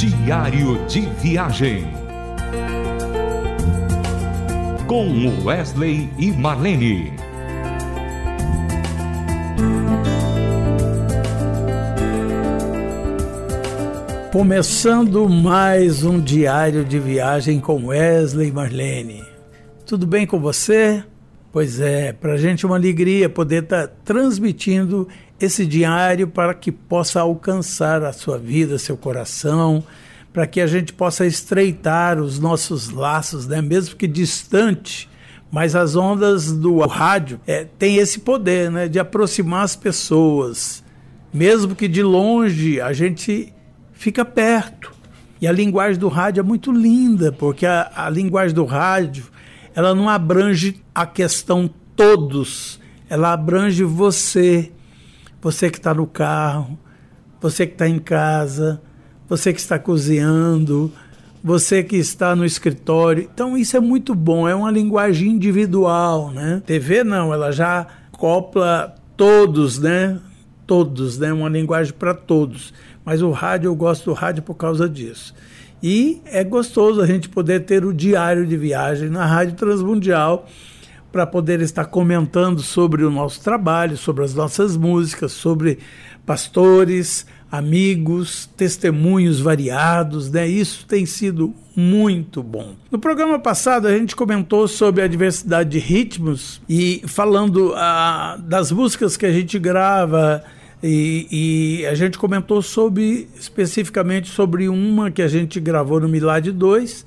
Diário de Viagem. Com Wesley e Marlene. Começando mais um diário de viagem com Wesley e Marlene. Tudo bem com você? Pois é, para a gente é uma alegria poder estar tá transmitindo esse diário para que possa alcançar a sua vida, seu coração, para que a gente possa estreitar os nossos laços, né? mesmo que distante. Mas as ondas do rádio é, têm esse poder né? de aproximar as pessoas. Mesmo que de longe a gente fica perto. E a linguagem do rádio é muito linda, porque a, a linguagem do rádio ela não abrange a questão todos, ela abrange você, você que está no carro, você que está em casa, você que está cozinhando, você que está no escritório. Então isso é muito bom, é uma linguagem individual, né? TV não, ela já copla todos, né? Todos, né? Uma linguagem para todos. Mas o rádio, eu gosto do rádio por causa disso. E é gostoso a gente poder ter o diário de viagem na Rádio Transmundial para poder estar comentando sobre o nosso trabalho, sobre as nossas músicas, sobre pastores, amigos, testemunhos variados, né? Isso tem sido muito bom. No programa passado a gente comentou sobre a diversidade de ritmos e falando ah, das músicas que a gente grava e, e, a gente comentou sobre especificamente sobre uma que a gente gravou no Milad 2,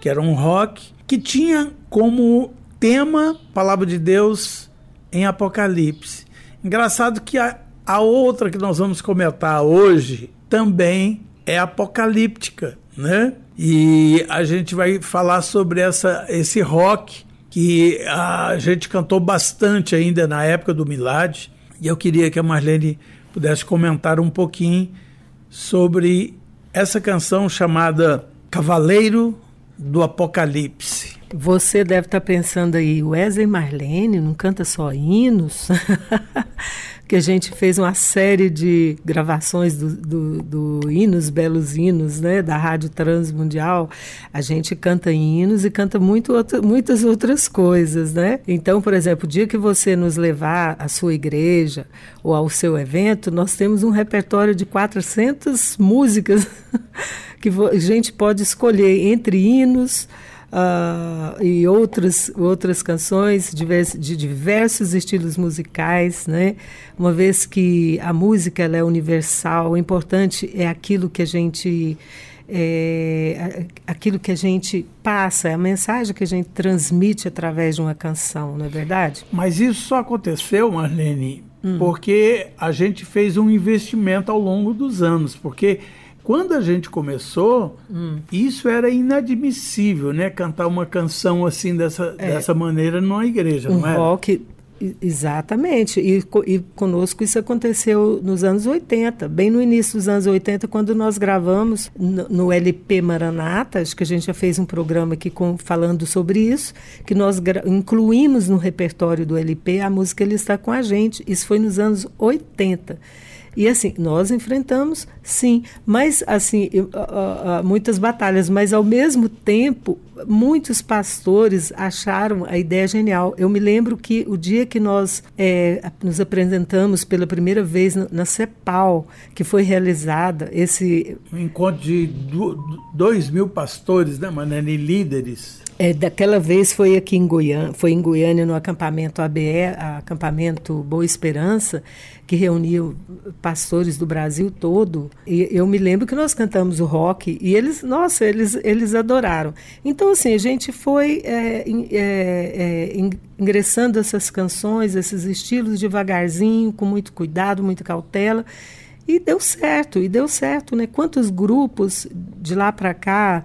que era um rock, que tinha como tema Palavra de Deus em Apocalipse. Engraçado que a, a outra que nós vamos comentar hoje também é apocalíptica, né? E a gente vai falar sobre essa, esse rock que a gente cantou bastante ainda na época do Milad e eu queria que a Marlene pudesse comentar um pouquinho sobre essa canção chamada Cavaleiro do Apocalipse. Você deve estar pensando aí, Wesley Marlene não canta só hinos? que a gente fez uma série de gravações do, do, do, hinos, belos hinos, né, da Rádio Transmundial. A gente canta hinos e canta muito outra, muitas outras coisas, né? Então, por exemplo, o dia que você nos levar à sua igreja ou ao seu evento, nós temos um repertório de 400 músicas que a gente pode escolher entre hinos, uh, e outras, outras canções de diversos estilos musicais, né? Uma vez que a música ela é universal, o importante é aquilo que a gente é, aquilo que a gente passa, é a mensagem que a gente transmite através de uma canção, não é verdade? Mas isso só aconteceu, Marlene, hum. porque a gente fez um investimento ao longo dos anos, porque quando a gente começou, hum. isso era inadmissível, né? Cantar uma canção assim dessa, é. dessa maneira numa igreja, um não é? Rock, exatamente. E, e conosco isso aconteceu nos anos 80, bem no início dos anos 80, quando nós gravamos no, no LP Maranata, acho que a gente já fez um programa aqui com, falando sobre isso, que nós incluímos no repertório do LP a música Ele Está Com a Gente. Isso foi nos anos 80. E assim, nós enfrentamos, sim, mas assim, eu, muitas batalhas, mas ao mesmo tempo, muitos pastores acharam a ideia genial. Eu me lembro que o dia que nós é, nos apresentamos pela primeira vez na, na CEPAL, que foi realizada esse. Um encontro de dois mil pastores, né, Manani, líderes. É, daquela vez foi aqui em Goiânia, foi em Goiânia no acampamento ABE, acampamento Boa Esperança, que reuniu pastores do Brasil todo. E eu me lembro que nós cantamos o rock e eles, nossa, eles, eles adoraram. Então, assim, a gente foi é, é, é, ingressando essas canções, esses estilos devagarzinho, com muito cuidado, muita cautela. E deu certo, e deu certo, né? Quantos grupos de lá para cá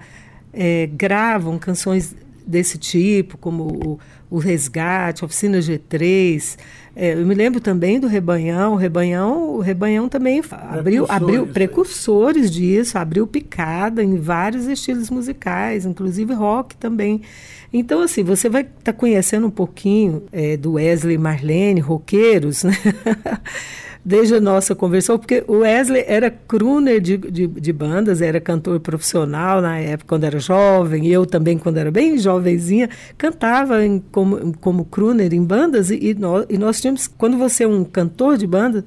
é, gravam canções desse tipo, como o, o Resgate, a Oficina G3. É, eu me lembro também do Rebanhão. O Rebanhão, o Rebanhão também abriu, abriu precursores disso, abriu picada em vários estilos musicais, inclusive rock também. Então, assim, você vai estar tá conhecendo um pouquinho é, do Wesley Marlene, roqueiros, né? desde a nossa conversão, porque o Wesley era crooner de, de, de, bandas, era cantor profissional na época, quando era jovem, eu também, quando era bem jovenzinha, cantava em, como, como crooner em bandas, e, e, nós, e nós tínhamos, quando você é um cantor de banda,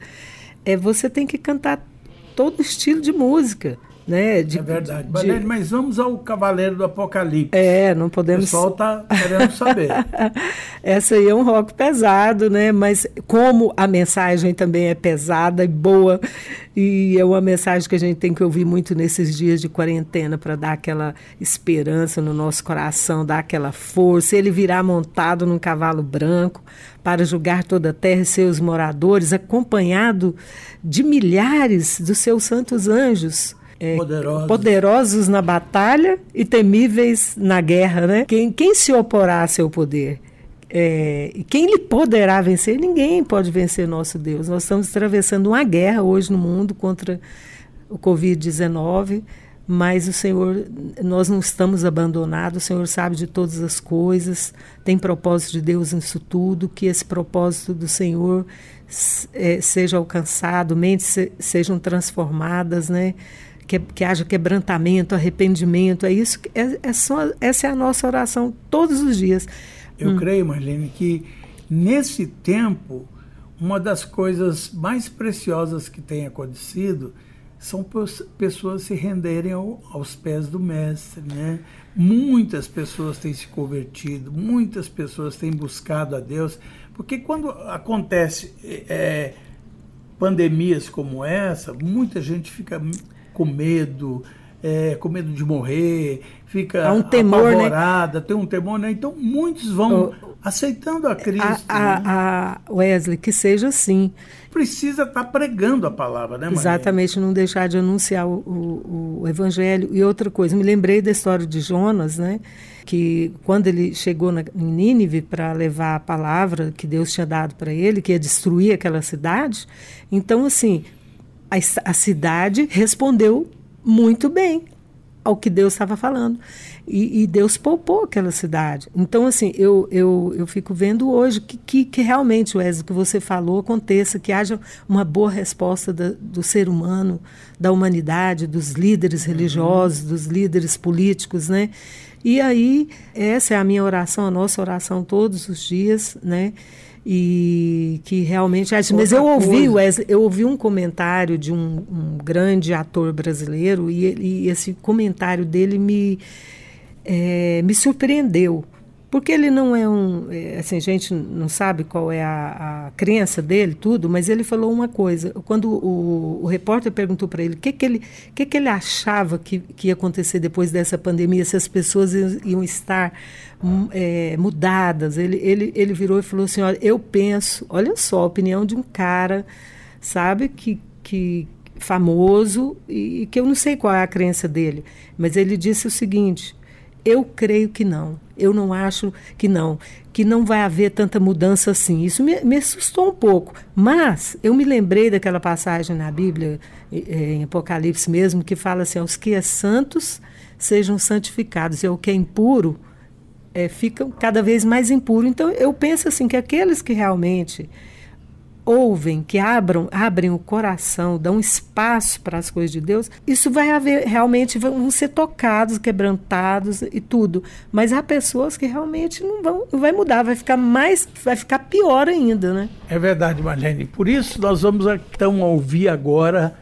é, você tem que cantar todo estilo de música. Né, de, é verdade. De, mas vamos ao Cavaleiro do Apocalipse. É, não podemos. O pessoal está querendo saber. Essa aí é um rock pesado, né? Mas como a mensagem também é pesada e boa, e é uma mensagem que a gente tem que ouvir muito nesses dias de quarentena para dar aquela esperança no nosso coração, dar aquela força. Ele virá montado num cavalo branco para julgar toda a terra e seus moradores, acompanhado de milhares dos seus santos anjos é, poderosos. poderosos na batalha e temíveis na guerra, né? Quem, quem se oporá a seu poder? É, quem lhe poderá vencer? Ninguém pode vencer nosso Deus. Nós estamos atravessando uma guerra hoje no mundo contra o Covid-19, mas o Senhor, nós não estamos abandonados, o Senhor sabe de todas as coisas, tem propósito de Deus nisso tudo, que esse propósito do Senhor é, seja alcançado, mentes se, sejam transformadas, né? Que, que haja quebrantamento, arrependimento. É isso, é, é só, essa é a nossa oração todos os dias. Eu hum. creio, Marlene, que nesse tempo, uma das coisas mais preciosas que tem acontecido são pessoas se renderem ao, aos pés do mestre, né? Muitas pessoas têm se convertido, muitas pessoas têm buscado a Deus, porque quando acontece é, pandemias como essa, muita gente fica com medo, é, com medo de morrer, fica Há um temor, né? apavorada, né? tem um temor, né? Então muitos vão aceitando a Cristo. A, a, né? a, Wesley, que seja assim. Precisa estar tá pregando a palavra, né, Maria? Exatamente, não deixar de anunciar o, o, o, Evangelho. E outra coisa, me lembrei da história de Jonas, né? Que quando ele chegou na, em Nínive para levar a palavra que Deus tinha dado para ele, que ia destruir aquela cidade, então, assim, a, a cidade respondeu muito bem ao que Deus estava falando. E, e, Deus poupou aquela cidade. Então, assim, eu, eu, eu fico vendo hoje que, que, que realmente, Wesley, que você falou, aconteça, que haja uma boa resposta da, do ser humano, da humanidade, dos líderes religiosos, dos líderes políticos, né? E aí, essa é a minha oração, a nossa oração todos os dias, né? E que realmente mas eu ouvi Wesley, eu ouvi um comentário de um, um grande ator brasileiro e, e, esse comentário dele me é, me surpreendeu porque ele não é um. É, assim, a gente não sabe qual é a, a crença dele, tudo, mas ele falou uma coisa. Quando o, o repórter perguntou para ele o que, que, ele, que, que ele achava que, que ia acontecer depois dessa pandemia, se as pessoas iam estar hum, é, mudadas, ele, ele, ele virou e falou assim: olha, eu penso, olha só a opinião de um cara, sabe, que, que famoso e, e que eu não sei qual é a crença dele, mas ele disse o seguinte eu creio que não. Eu não acho que não, que não vai haver tanta mudança assim. Isso me, me assustou um pouco. Mas eu me lembrei daquela passagem na Bíblia, em Apocalipse mesmo, que fala assim: os que é santos sejam santificados, e o que é impuro é, ficam cada vez mais impuro. Então eu penso assim que aqueles que realmente ouvem, que abram, abrem o coração, dão espaço para as coisas de Deus, isso vai haver, realmente vão ser tocados, quebrantados e tudo. Mas há pessoas que realmente não vão, não vai mudar, vai ficar mais, vai ficar pior ainda, né? É verdade, Marlene. Por isso nós vamos então ouvir agora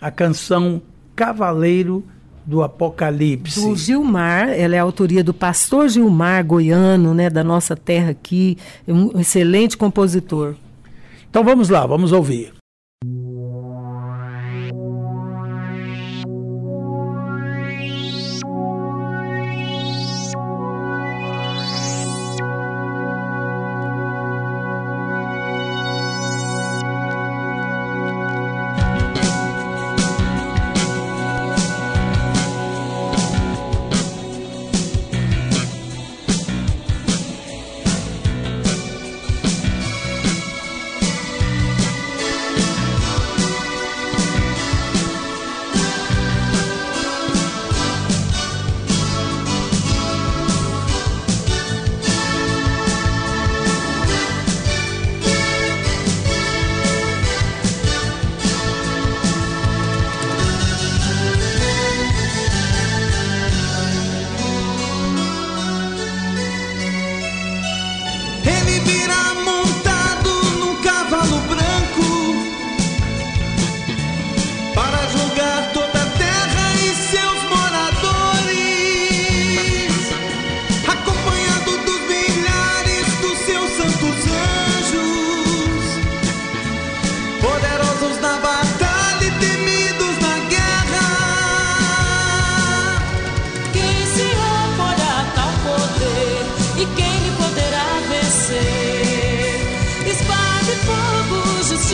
a canção Cavaleiro do Apocalipse. Do Gilmar, ela é a autoria do pastor Gilmar, goiano, né, da nossa terra aqui, um excelente compositor. Então vamos lá, vamos ouvir.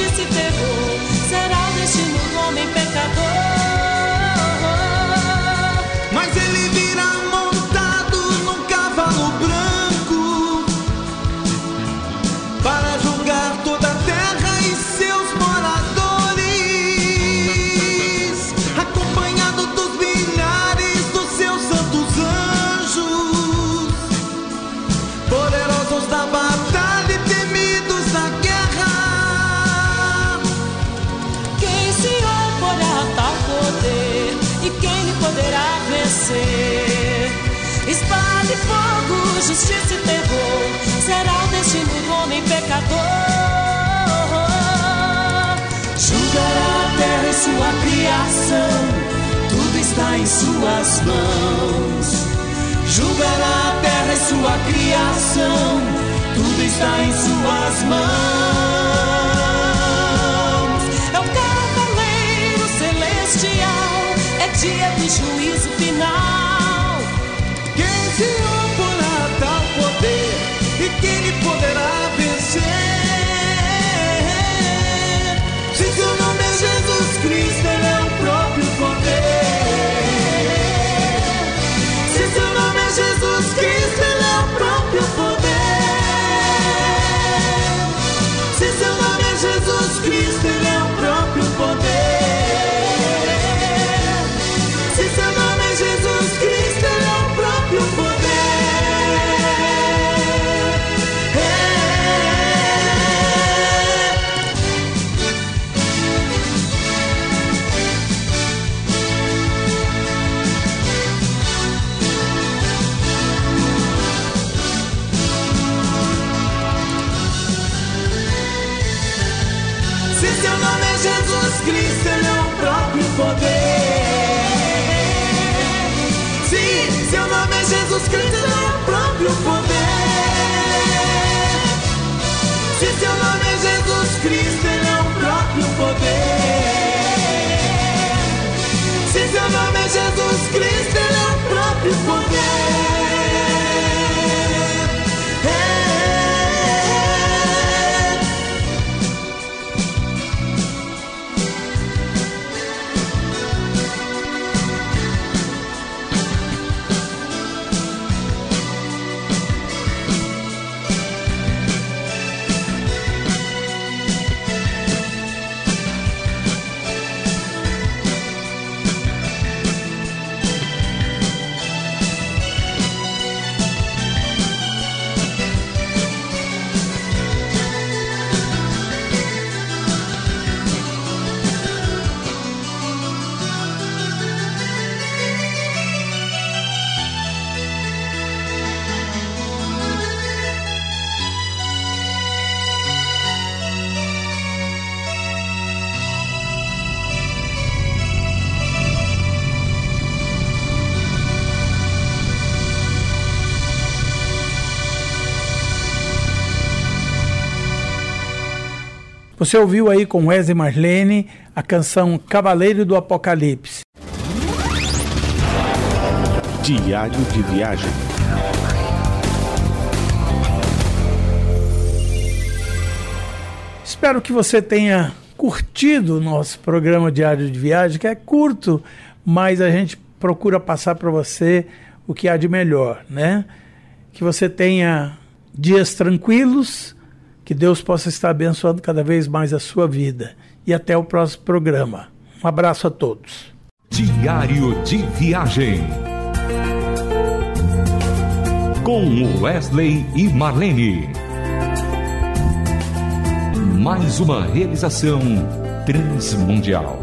Justiça e sua criação, tudo está em suas mãos. Julgará a terra e sua criação, tudo está em suas mãos. É o cavaleiro celestial, é dia do juízo final. Quem se Cristo, ele é o próprio poder. Você ouviu aí com Wesley Marlene a canção Cavaleiro do Apocalipse. Diário de viagem. Espero que você tenha curtido o nosso programa Diário de Viagem, que é curto, mas a gente procura passar para você o que há de melhor, né? Que você tenha dias tranquilos, que Deus possa estar abençoando cada vez mais a sua vida. E até o próximo programa. Um abraço a todos. Diário de Viagem. Com Wesley e Marlene. Mais uma realização transmundial.